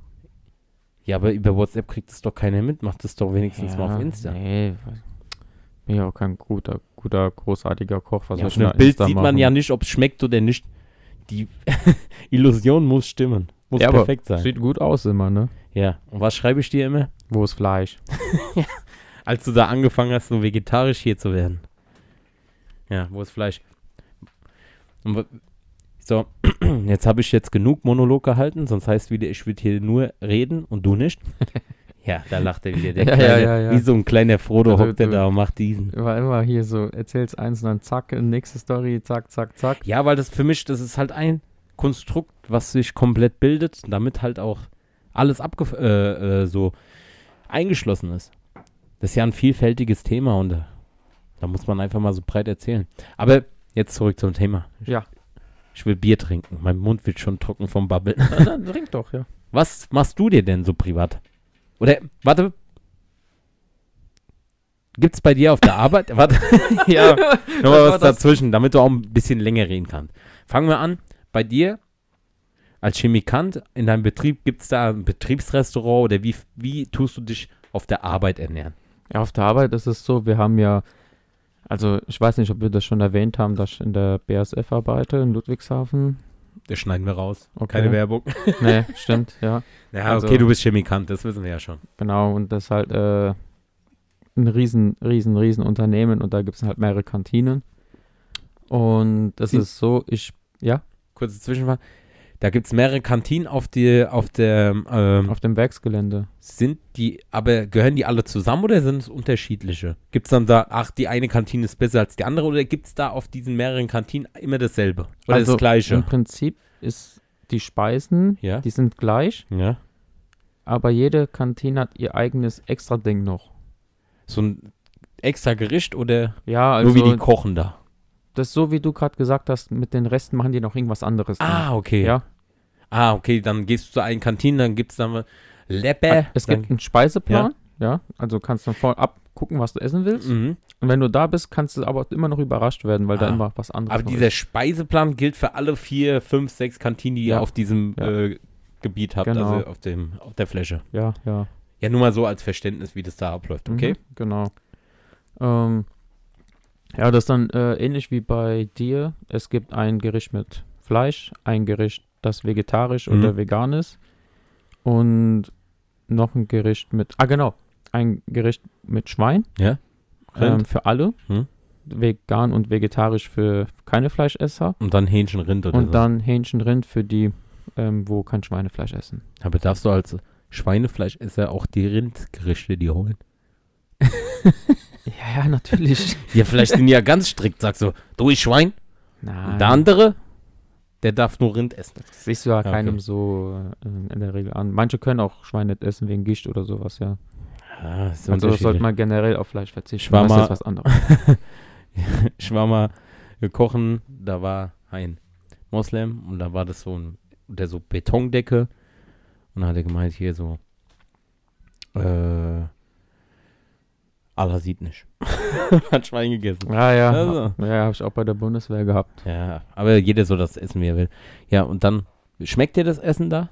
Ja, aber über WhatsApp kriegt es doch keiner mit. Mach das doch wenigstens mal auf Insta. Nee, bin ja auch kein guter, guter, großartiger Koch. Was Ja, auf einem Bild Insta sieht man machen? ja nicht, ob es schmeckt oder nicht. Die Illusion muss stimmen. Muss Ja, perfekt sein. Sieht gut aus immer, ne? Ja. Und was schreibe ich dir immer? Wo ist Fleisch? Als du da angefangen hast, so vegetarisch hier zu werden. Ja, wo ist Fleisch? Und so, jetzt habe ich jetzt genug Monolog gehalten, sonst heißt wieder, ich würde hier nur reden und du nicht. Ja, da lacht er wieder. Der Ja, kleine, ja, ja. Wie so ein kleiner Frodo Also hockt er da und macht diesen. War immer hier so, erzählst eins und dann zack, nächste Story, zack, zack, zack. Ja, weil das für mich, das ist halt ein Konstrukt, was sich komplett bildet, damit halt auch alles abge äh, äh, so eingeschlossen ist. Das ist ja ein vielfältiges Trema und äh, da muss man einfach mal so breit erzählen. Aber jetzt zurück zum Thema. Ich, Ja. Ich will Bier trinken. Mein Mund wird schon trocken vom Babbeln. Na, trink doch, ja. Was machst du dir denn so privat? Oder, warte. Gibt's bei dir auf der Arbeit? warte. ja, nochmal war was dazwischen, damit du auch ein bisschen länger reden kannst. Fangen wir an. Bei dir, als Chemikant in deinem Betrieb, gibt es da ein Betriebsrestaurant oder wie, wie tust du dich auf der Arbeit ernähren? Ja, auf der Arbeit ist es so, wir haben ja, also ich weiß nicht, ob wir das schon erwähnt haben, dass ich in der BASF arbeite in Ludwigshafen. Das schneiden wir raus. Okay. Keine Werbung. Nee, stimmt, ja. Ja, Also- okay, du bist Chemikant, das wissen wir ja schon. Genau, und das ist halt äh, ein riesen, riesen, riesen Unternehmen und da gibt es halt mehrere Kantinen. Und das Sie- ist so, ich, ja, Kurze Zwischenfrage. Da gibt es mehrere Kantinen auf, die, auf der, ähm, auf dem Werksgelände. sind die, aber gehören die alle zusammen oder sind es unterschiedliche? Gibt es dann da, ach, die eine Kantine ist besser als die andere oder gibt es da auf diesen mehreren Kantinen immer dasselbe? Oder also das Gleiche? Im Prinzip ist die Speisen, Ja. die sind gleich, Ja. aber jede Kantine hat ihr eigenes extra Ding noch. So ein extra Gericht oder Ja, also nur wie die kochen da? Das ist so, wie du gerade gesagt hast, mit den Resten machen die noch irgendwas anderes. dann. Ah, okay. Ja, Ah, okay, dann gehst du zu einer Kantine, dann gibt es dann mal Leppe. es dann, gibt einen Speiseplan, ja, also kannst du vorab gucken, was du essen willst. Mhm. Und wenn du da bist, kannst du aber immer noch überrascht werden, weil da Ah. immer was anderes Aber dieser ist. Speiseplan gilt für alle vier, fünf, sechs Kantinen, die ihr Ja. auf diesem Ja. äh, Gebiet habt, Genau. also auf, dem, auf der Fläche. Ja, ja. Ja, nur mal so als Verständnis, wie das da abläuft, okay? Mhm, genau. Ähm, ja, das ist dann äh, ähnlich wie bei dir. Es gibt ein Gericht mit Fleisch, ein Gericht, das vegetarisch Mhm. oder vegan ist und noch ein Gericht mit, ah genau, ein Gericht mit Schwein Ja. ähm, für alle, Mhm. vegan und vegetarisch für keine Fleischesser Und dann Hähnchen, Rind oder und so. dann Hähnchen, Rind für die, ähm, wo kein Schweinefleisch essen. Aber darfst du als Schweinefleischesser auch die Rindgerichte die holen? Ja, natürlich. Ja, vielleicht sind die ja ganz strikt, sagst du, du ich Schwein, Nein. und der andere, der darf nur Rind essen. Das siehst du ja Okay. keinem so äh, in der Regel an. Manche können auch Schwein nicht essen wegen Gicht oder sowas, ja. Ah, ist also sollte man generell auf Fleisch verzichten. Ich war Das ist mal- was anderes. ich war mal kochen, da war ein Moslem und da war das so ein, der so Betondecke und dann hat er gemeint, hier so, äh, Allah sieht nicht. hat Schwein gegessen. Ja, ja. Also. Ja, habe ich auch bei der Bundeswehr gehabt. Ja, aber jeder soll das essen, wie er will. Ja, und dann, schmeckt dir das Essen da?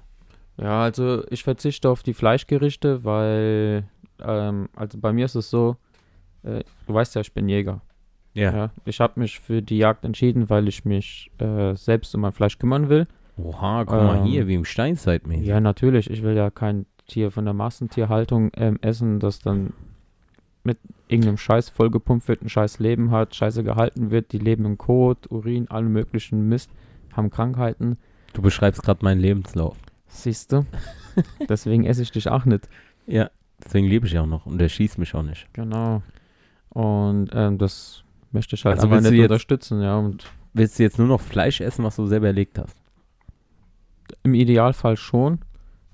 Ja, also ich verzichte auf die Fleischgerichte, weil, ähm, also bei mir ist es so, äh, du weißt ja, ich bin Jäger. Ja. Ich habe mich für die Jagd entschieden, weil ich mich äh, selbst um mein Fleisch kümmern will. Oha, guck mal Ähm, hier, wie im Steinzeitmäßig. Ja, natürlich. Ich will ja kein Tier von der Massentierhaltung ähm, essen, das dann mit irgendeinem Scheiß vollgepumpt wird, ein scheiß Leben hat, scheiße gehalten wird, die leben im Kot, Urin, allen möglichen Mist, haben Krankheiten. Du beschreibst gerade meinen Lebenslauf. Siehst du? Deswegen esse ich dich auch nicht. Ja, deswegen lebe ich auch noch und der schießt mich auch nicht. Genau. Und ähm, das möchte ich halt Also einfach willst du nicht unterstützen, ja. Und Willst du jetzt nur noch Fleisch essen, was du selber erlegt hast? im Idealfall schon.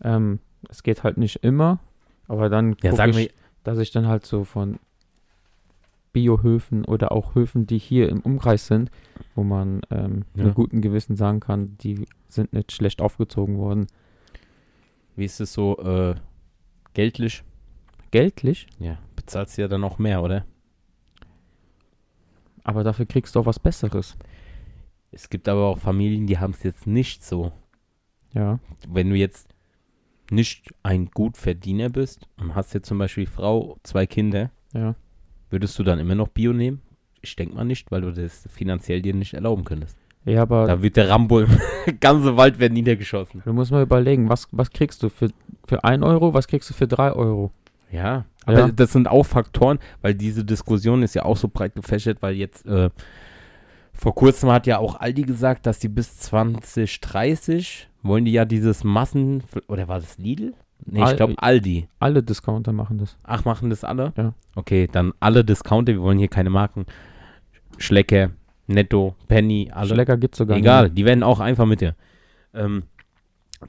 Ähm, es geht halt nicht immer, aber dann Ja, ich, wir, dass ich dann halt so von Biohöfen oder auch Höfen, die hier im Umkreis sind, wo man ähm, Ja. mit gutem Gewissen sagen kann, die sind nicht schlecht aufgezogen worden. wie ist es so, äh, geldlich? Geldlich, Ja, bezahlst du ja dann auch mehr, oder? aber dafür kriegst du auch was Besseres. Es gibt aber auch Familien, die haben es jetzt nicht so. Ja, Wenn du jetzt nicht ein Gutverdiener bist und hast jetzt zum Beispiel Frau, zwei Kinder, ja. würdest du dann immer noch Bio nehmen? Ich denke mal nicht, weil du das finanziell dir nicht erlauben könntest. Ja, aber Da wird der Rambo im ganzen Wald werden niedergeschossen. du musst mal überlegen, was, was kriegst du für, für 1 Euro, was kriegst du für 3 Euro? Ja, aber Ja. das sind auch Faktoren, weil diese Diskussion ist ja auch so breit gefächert, weil jetzt äh, vor kurzem hat ja auch Aldi gesagt, dass die bis 2030 wollen die ja dieses Massen oder war das Lidl? Nee, ich glaube Aldi. Alle Discounter machen das. Ach, machen das alle? Ja. Okay, dann alle Discounter, wir wollen hier keine Marken. Schlecker, Netto, Penny, alle. Schlecker gibt's sogar Egal, nicht. die werden auch einfach mit dir. Ähm,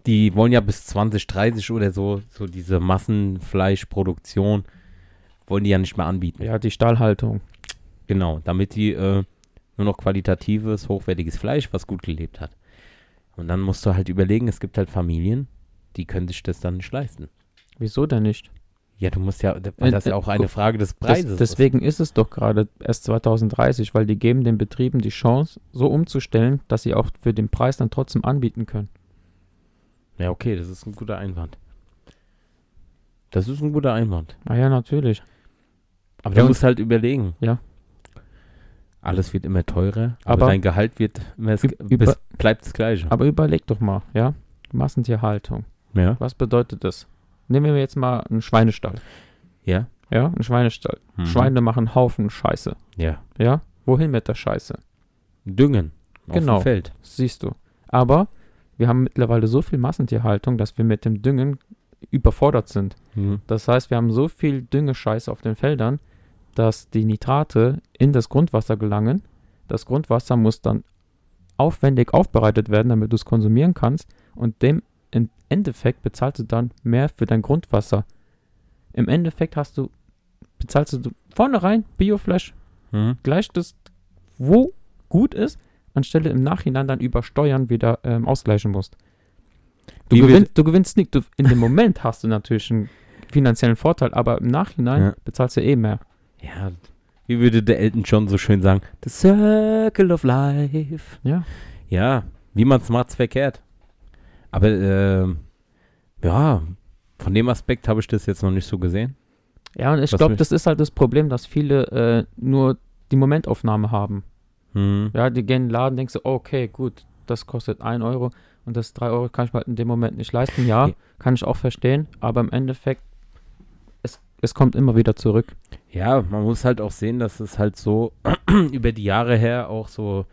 die wollen ja bis 2030 oder so, so diese Massenfleischproduktion, wollen die ja nicht mehr anbieten. Ja, die Stallhaltung. Genau, damit die äh, nur noch qualitatives, hochwertiges Fleisch, was gut gelebt hat. Und dann musst du halt überlegen, es gibt halt Familien, die können sich das dann nicht leisten. Wieso denn nicht? Ja, du musst ja, weil Äh, das ja äh, auch eine Frage des Das, Preises ist. deswegen ist es doch gerade erst 2030, weil die geben den Betrieben die Chance, so umzustellen, dass sie auch für den Preis dann trotzdem anbieten können. Ja, okay, das ist ein guter Einwand. Das ist ein guter Einwand. Ah ja, natürlich. Aber Ja, du musst halt überlegen. Ja. Alles wird immer teurer, aber, Aber- dein Gehalt wird immer über- bleibt das gleiche. Aber überleg doch mal, ja? Massentierhaltung. ja. Was bedeutet das? Nehmen wir jetzt mal einen Schweinestall. Ja. Ja, einen Schweinestall. Mhm. Schweine machen Haufen Scheiße. Ja. Ja? Wohin mit der Scheiße? Düngen. Auf Genau. dem Feld. Siehst du. Aber wir haben mittlerweile so viel Massentierhaltung, dass wir mit dem Düngen überfordert sind. Mhm. Das heißt, wir haben so viel Düngescheiße auf den Feldern, dass die Nitrate in das Grundwasser gelangen. Das Grundwasser muss dann aufwendig aufbereitet werden, damit du es konsumieren kannst. Und dem im Endeffekt bezahlst du dann mehr für dein Grundwasser. Im Endeffekt hast du, bezahlst du vornherein Bioflash Mhm. gleich das, wo gut ist, anstelle im Nachhinein dann über Steuern wieder ähm, ausgleichen musst. Du, gewinn, du gewinnst nicht. Du, in dem Moment hast du natürlich einen finanziellen Vorteil, aber im Nachhinein Ja. bezahlst du eh mehr. Ja. Wie würde der Elton John so schön sagen? The Circle of Life. Ja. Ja, wie man es macht's verkehrt. Aber ähm, ja, von dem Aspekt habe ich das jetzt noch nicht so gesehen. Ja, und ich glaube, das ist halt das Problem, dass viele äh, nur die Momentaufnahme haben. Mhm. Ja, die gehen in den Laden, denkst du, oh, okay, gut, das kostet 1 Euro und das 3 Euro kann ich mir halt in dem Moment nicht leisten. Ja. kann ich auch verstehen, aber im Endeffekt, es, kommt immer wieder zurück. Ja, man muss halt auch sehen, dass es halt so über die Jahre her auch so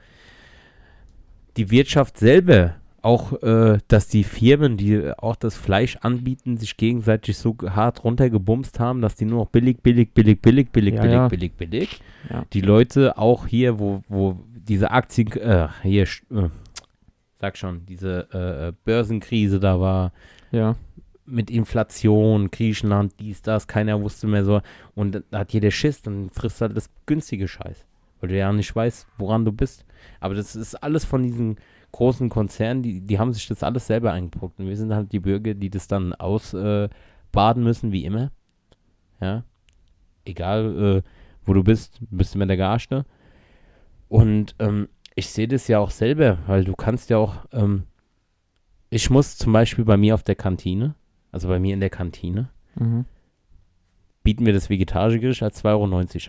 die Wirtschaft selber, auch äh, dass die Firmen, die auch das Fleisch anbieten, sich gegenseitig so hart runtergebumst haben, dass die nur noch billig, billig, billig, billig, billig, Ja, billig, ja. billig, billig. Ja. Die Leute auch hier, wo, wo diese Aktien, äh, hier, äh, sag schon, diese äh, äh, Börsenkrise da war, Ja, mit Inflation, Griechenland, dies, das, keiner wusste mehr so. Und da hat jeder Schiss, dann frisst halt das günstige Scheiß. Weil du ja nicht weißt, woran du bist. Aber das ist alles von diesen großen Konzernen, die, die haben sich das alles selber eingebrockt. Und wir sind halt die Bürger, die das dann ausbaden äh, müssen, wie immer. Ja. Egal, äh, wo du bist, bist du immer der Gearschte. Und ähm, ich sehe das ja auch selber, weil du kannst ja auch, ähm, ich muss zum Beispiel bei mir auf der Kantine, also bei mir in der Kantine, mhm. bieten wir das vegetarische Gericht als 2,90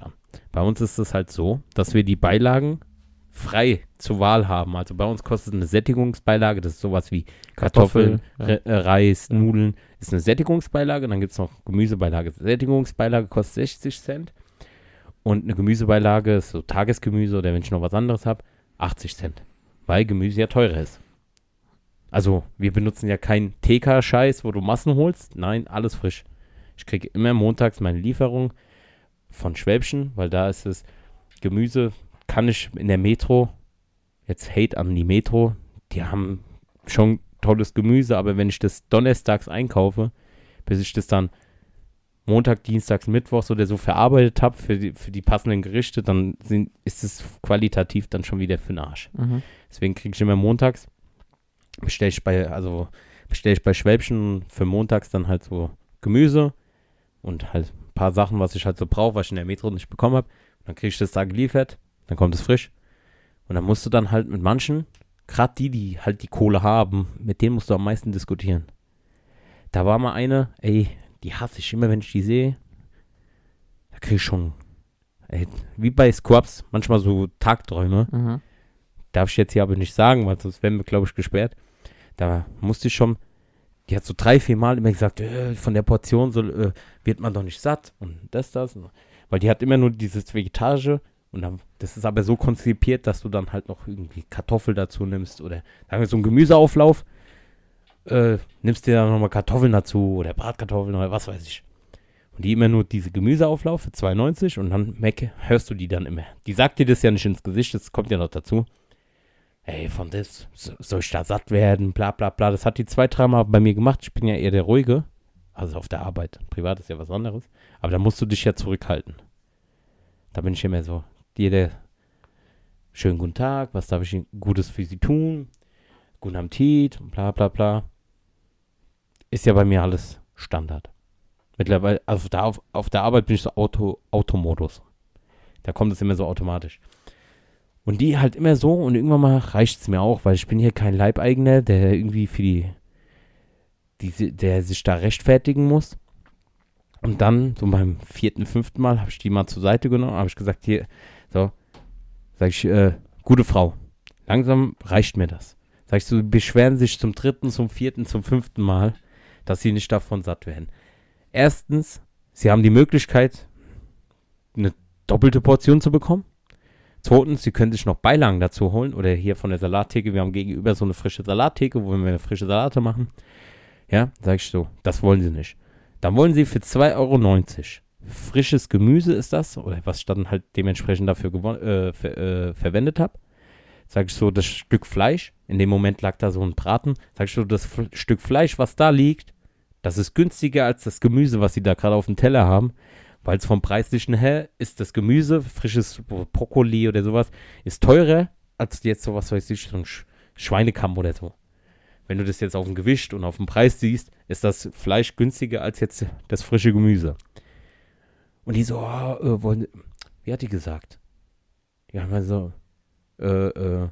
Euro an. Bei uns ist es halt so, dass wir die Beilagen frei zur Wahl haben. Also bei uns kostet eine Sättigungsbeilage, das ist sowas wie Kartoffeln, Kartoffel, Re- äh, Reis, Ja. Nudeln, ist eine Sättigungsbeilage. Dann gibt es noch Gemüsebeilage. Sättigungsbeilage kostet 60 Cent. Und eine Gemüsebeilage ist so Tagesgemüse oder wenn ich noch was anderes habe, 80 Cent. Weil Gemüse ja teurer ist. Also, wir benutzen ja keinen TK-Scheiß, wo du Massen holst. Nein, alles frisch. Ich kriege immer montags meine Lieferung von Schwäbchen, weil da ist es Gemüse, kann ich in der Metro, jetzt Hate an die Metro, die haben schon tolles Gemüse, aber wenn ich das donnerstags einkaufe, bis ich das dann Montag, Dienstags, Mittwochs oder so verarbeitet habe für die, für die passenden Gerichte, dann sind, ist es qualitativ dann schon wieder für den Arsch. Mhm. Deswegen kriege ich immer montags, bestelle ich bei, also bestelle ich bei Schwäbchen für montags dann halt so Gemüse und halt ein paar Sachen, was ich halt so brauche, was ich in der Metro nicht bekommen habe. Dann kriege ich das da geliefert, dann kommt es frisch. Und dann musst du dann halt mit manchen, gerade die, die halt die Kohle haben, mit denen musst du am meisten diskutieren. Da war mal eine, ey, die hasse ich immer, wenn ich die sehe. Da kriege ich schon, ey, wie bei Squabs, manchmal so Tagträume. Mhm. Darf ich jetzt hier aber nicht sagen, weil sonst werden wir, glaube ich, gesperrt. Da musste ich schon, die hat so drei, vier Mal immer gesagt, äh, von der Portion so, äh, wird man doch nicht satt und das, das. Weil die hat immer nur dieses Vegetarische und dann, das ist aber so konzipiert, dass du dann halt noch irgendwie Kartoffel dazu nimmst oder sagen wir so einen Gemüseauflauf, äh, nimmst dir dann nochmal Kartoffeln dazu oder Bratkartoffeln oder was weiß ich. Und die immer nur diese Gemüseauflauf für 2,90 und dann Mecke, hörst du die dann immer. Die sagt dir das ja nicht ins Gesicht, das kommt ja noch dazu. Ey, von das so- soll ich da satt werden, bla bla bla. Das hat die zwei, dreimal bei mir gemacht. Ich bin ja eher der Ruhige. Also auf der Arbeit. Privat ist ja was anderes. Aber da musst du dich ja zurückhalten. Da bin ich immer so, jeder, schönen guten Tag, was darf ich Gutes für Sie tun? Guten Appetit, bla bla bla. Ist ja bei mir alles Standard. Mittlerweile, also da auf, auf der Arbeit bin ich so Auto, Automodus. Da kommt es immer so automatisch. Und die halt immer so und irgendwann mal reicht es mir auch, weil ich bin hier kein Leibeigener, der irgendwie für die die, der sich da rechtfertigen muss. Und dann, so beim vierten, fünften Mal, habe ich die mal zur Seite genommen, habe ich gesagt, hier, so, sag ich, äh, gute Frau, langsam reicht mir das. Sag ich so, beschweren sich zum dritten, zum vierten, zum fünften Mal, dass sie nicht davon satt werden. Erstens, sie haben die Möglichkeit, eine doppelte Portion zu bekommen. Zweitens, sie können sich noch Beilagen dazu holen oder hier von der Salattheke. Wir haben gegenüber so eine frische Salattheke, wo wir frische Salate machen. Ja, sag ich so, das wollen sie nicht. Dann wollen sie für 2,90 Euro frisches Gemüse ist das, oder was ich dann halt dementsprechend dafür äh, ver äh, verwendet habe. Sag ich so, das Stück Fleisch, in dem Moment lag da so ein Braten. Sag ich so, das F Stück Fleisch, was da liegt, das ist günstiger als das Gemüse, was sie da gerade auf dem Teller haben. Weil es vom Preislichen her ist das Gemüse, frisches Brokkoli oder sowas, ist teurer als jetzt sowas, weiß ich, so ein Sch Schweinekamm oder so. Wenn du das jetzt auf dem Gewicht und auf dem Preis siehst, ist das Fleisch günstiger als jetzt das frische Gemüse. Und die so, oh, äh, wollen, wie hat die gesagt? Die haben mal so, äh, äh,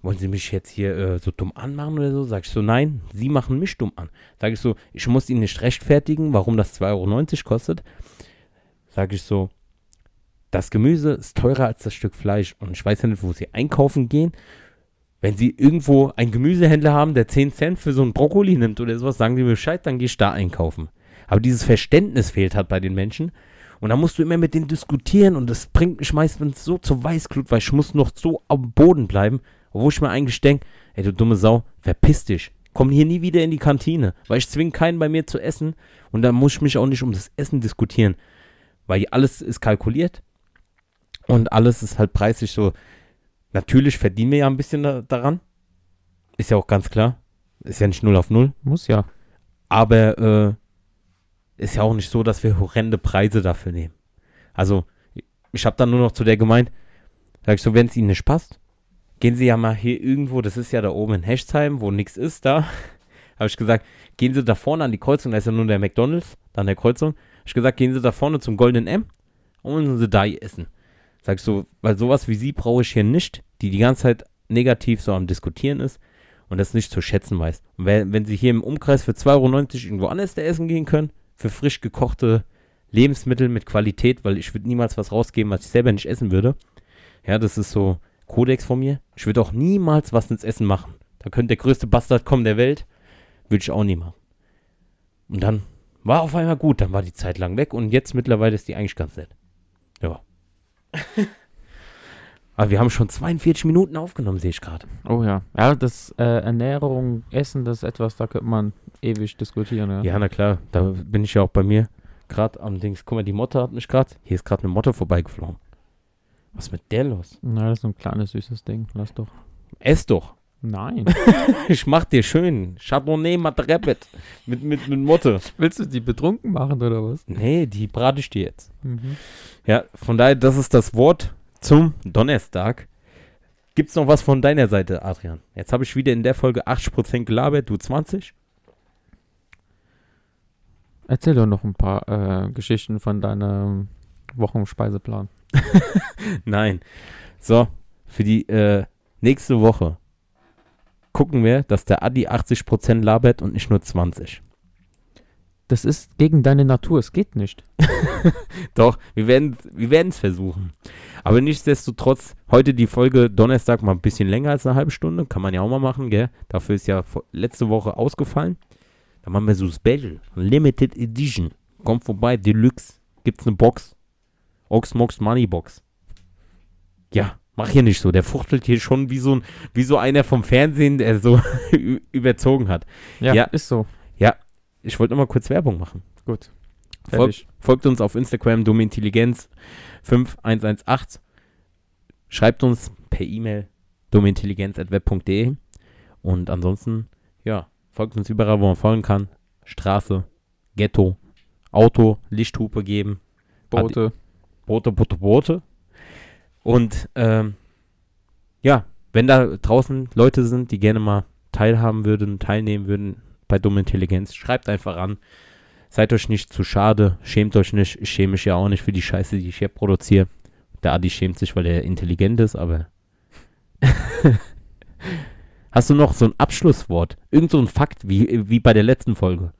wollen Sie mich jetzt hier äh, so dumm anmachen oder so? Sag ich so, nein, Sie machen mich dumm an. Sag ich so, ich muss Ihnen nicht rechtfertigen, warum das 2,90 Euro kostet. Sag ich so, das Gemüse ist teurer als das Stück Fleisch. Und ich weiß ja nicht, wo Sie einkaufen gehen. Wenn Sie irgendwo einen Gemüsehändler haben, der 10 Cent für so einen Brokkoli nimmt oder sowas, sagen Sie mir Bescheid, dann gehe ich da einkaufen. Aber dieses Verständnis fehlt halt bei den Menschen. Und da musst du immer mit denen diskutieren und das bringt mich meistens so zur Weißglut, weil ich muss noch so am Boden bleiben, wo ich mir eigentlich denke, ey du dumme Sau, verpiss dich. Komm hier nie wieder in die Kantine, weil ich zwinge keinen bei mir zu essen und da muss ich mich auch nicht um das Essen diskutieren, weil alles ist kalkuliert und alles ist halt preislich so. Natürlich verdienen wir ja ein bisschen da, daran, ist ja auch ganz klar, ist ja nicht 0 auf 0. Muss ja. Aber äh, ist ja auch nicht so, dass wir horrende Preise dafür nehmen. Also, ich habe dann nur noch zu der gemeint, sag ich so, wenn es Ihnen nicht passt, gehen Sie ja mal hier irgendwo, das ist ja da oben in Hechtsheim, wo nichts ist, da habe ich gesagt, gehen Sie da vorne an die Kreuzung, da ist ja nur der McDonalds, dann der Kreuzung. Ich gesagt, gehen Sie da vorne zum Goldenen M und wollen Sie da essen. Sag ich so, weil sowas wie Sie brauche ich hier nicht, die die ganze Zeit negativ so am Diskutieren ist und das nicht zu schätzen weiß. Und wenn, wenn Sie hier im Umkreis für 2,90 Euro irgendwo anders essen gehen können, für frisch gekochte Lebensmittel mit Qualität, weil ich würde niemals was rausgeben, was ich selber nicht essen würde. Ja, das ist so, Kodex von mir. Ich würde auch niemals was ins Essen machen. Da könnte der größte Bastard kommen der Welt. Würde ich auch nie machen. Und dann war auf einmal gut. Dann war die Zeit lang weg und jetzt mittlerweile ist die eigentlich ganz nett. Ja. Aber wir haben schon 42 Minuten aufgenommen, sehe ich gerade. Oh ja. Ja, das äh, Ernährung, Essen, das ist etwas, da könnte man ewig diskutieren. Ja, ja na klar. Da bin ich ja auch bei mir gerade am Dings. Guck mal, die Motte hat mich gerade. Hier ist gerade eine Motte vorbeigeflogen. Was ist mit der los? Na, das ist so ein kleines süßes Ding. Lass doch. Ess doch. Nein. ich mach dir schön. Chardonnay Matrepet. Mit, mit, mit Motte. Willst du die betrunken machen oder was? Nee, die brate ich dir jetzt. Mhm. Ja, von daher, das ist das Wort zum Donnerstag. Gibt's noch was von deiner Seite, Adrian? Jetzt habe ich wieder in der Folge 80% gelabert, du 20? Erzähl doch noch ein paar äh, Geschichten von deinem Wochenspeiseplan. Nein. So, für die äh, nächste Woche gucken wir, dass der Adi 80% labert und nicht nur 20. Das ist gegen deine Natur, es geht nicht. Doch, wir werden wir es versuchen. Aber nichtsdestotrotz, heute die Folge Donnerstag mal ein bisschen länger als eine halbe Stunde. Kann man ja auch mal machen, gell? Dafür ist ja letzte Woche ausgefallen. Da machen wir so Special, Limited Edition. Kommt vorbei, Deluxe. Gibt's eine Box. Oxmox Money Box. Ja, mach hier nicht so. Der fuchtelt hier schon wie so, ein, wie so einer vom Fernsehen, der so überzogen hat. Ja, ja, ist so. Ja, ich wollte mal kurz Werbung machen. Gut. Folgt, folgt uns auf Instagram, Dumme Intelligenz 5118. Schreibt uns per E-Mail dummeintelligenz.web.de und ansonsten, ja, folgt uns überall, wo man folgen kann. Straße, Ghetto, Auto, Lichthupe geben. Boote. Boote, Boote, Boote. Und ähm, ja, wenn da draußen Leute sind, die gerne mal teilhaben würden, teilnehmen würden bei Dumme Intelligenz, schreibt einfach an. Seid euch nicht zu schade, schämt euch nicht. Ich schäme mich ja auch nicht für die Scheiße, die ich hier produziere. Der Adi schämt sich, weil er intelligent ist, aber Hast du noch so ein Abschlusswort? Irgend so ein Fakt, wie, wie bei der letzten Folge?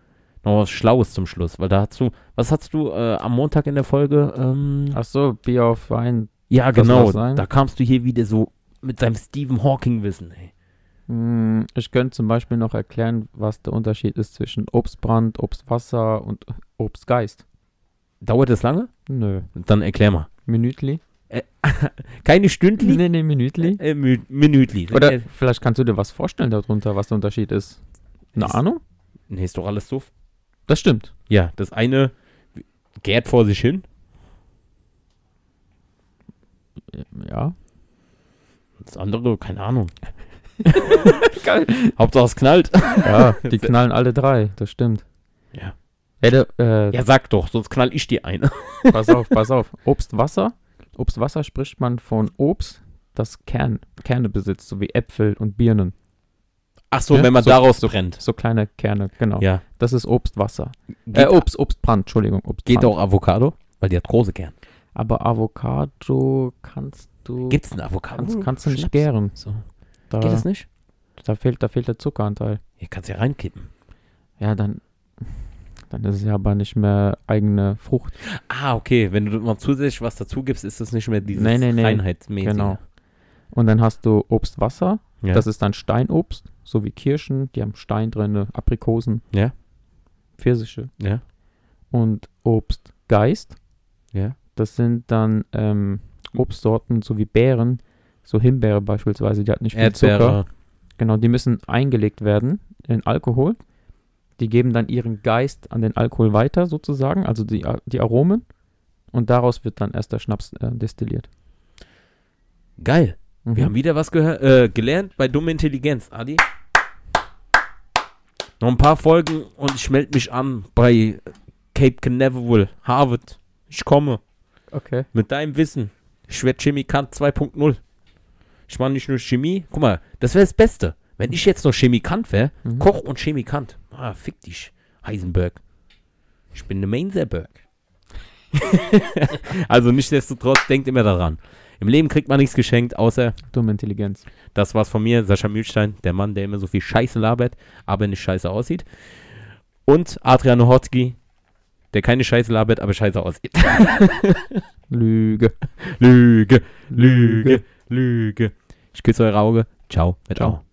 Noch was Schlaues zum Schluss, weil da hast du, was hast du äh, am Montag in der Folge? Ähm, Ach Bier auf Wein. Ja, das genau. was sein? Da kamst du hier wieder so mit seinem Stephen Hawking-Wissen. ey. Hm, Ich könnte zum Beispiel noch erklären, was der Unterschied ist zwischen Obstbrand, Obstwasser und Obstgeist. Dauert das lange? Nö. Dann erklär mal. Minütli? Keine Stündli? Nee, nee, Minütli. Äh, Mü Minütli. Oder Äh, vielleicht kannst du dir was vorstellen darunter, was der Unterschied ist. Eine Ist- Ahnung? Nee, ist doch alles so. Das stimmt. Ja, das eine gärt vor sich hin. Ja. Das andere, keine Ahnung. Geil. Hauptsache es knallt. Ja, die knallen alle drei, das stimmt. Ja. Ey, der, äh, Ja, sag doch, sonst knall ich dir eine. pass auf, pass auf. Obstwasser. Obstwasser spricht man von Obst, das Kern, Kerne besitzt, so wie Äpfel und Birnen. Ach so, Ja, wenn man so- daraus brennt. So kleine Kerne, genau. Ja. Das ist Obstwasser. Geht, Äh, Obst, Obstbrand, Entschuldigung. Obstbrand. geht auch Avocado? Weil die hat große gern. Aber Avocado kannst du. Gibt's ein Avocado? kannst, kannst du nicht Schnaps? gären. So. Da, Geht das nicht? da, fehlt, da fehlt der Zuckeranteil. Hier kannst du ja reinkippen. Ja, dann. Dann ist es ja aber nicht mehr eigene Frucht. Ah, okay. Wenn du noch zusätzlich was dazu gibst, ist das nicht mehr dieses Nee, nee, nee. Reinheitsmäßige. Genau. Und dann hast du Obstwasser. Ja. Das ist dann Steinobst, so wie Kirschen, die haben Stein drin, Aprikosen, Ja. Pfirsiche. Ja. Und Obstgeist, Ja. Das sind dann ähm, Obstsorten, so wie Beeren, so Himbeere beispielsweise, die hat nicht viel Zucker. Erdbeere. Genau, die müssen eingelegt werden in Alkohol. Die geben dann ihren Geist an den Alkohol weiter, sozusagen, also die, A- die Aromen. Und daraus wird dann erst der Schnaps äh, destilliert. Geil. Mhm. Wir haben wieder was äh, gelernt bei Dumme Intelligenz, Adi. Noch ein paar Folgen und ich melde mich an bei Cape Canaveral, Harvard. Ich komme okay. mit deinem Wissen. Ich werde Chemikant 2.0. Ich mache nicht nur Chemie. Guck mal, das wäre das Beste. Wenn ich jetzt noch Chemikant wäre, Mhm. Koch und Chemikant. Ah, fick dich, Heisenberg. Ich bin der Mainzerberg. also nichtsdestotrotz, denkt immer daran. Im Leben kriegt man nichts geschenkt, außer Dumme Intelligenz. das war's von mir, Sascha Mühlstein, der Mann, der immer so viel Scheiße labert, aber nicht scheiße aussieht. Und Adrian Nohotzki, der keine Scheiße labert, aber scheiße aussieht. Lüge. Lüge, Lüge, Lüge. Ich küsse eure Auge. Ciao. Ciao. Ciao.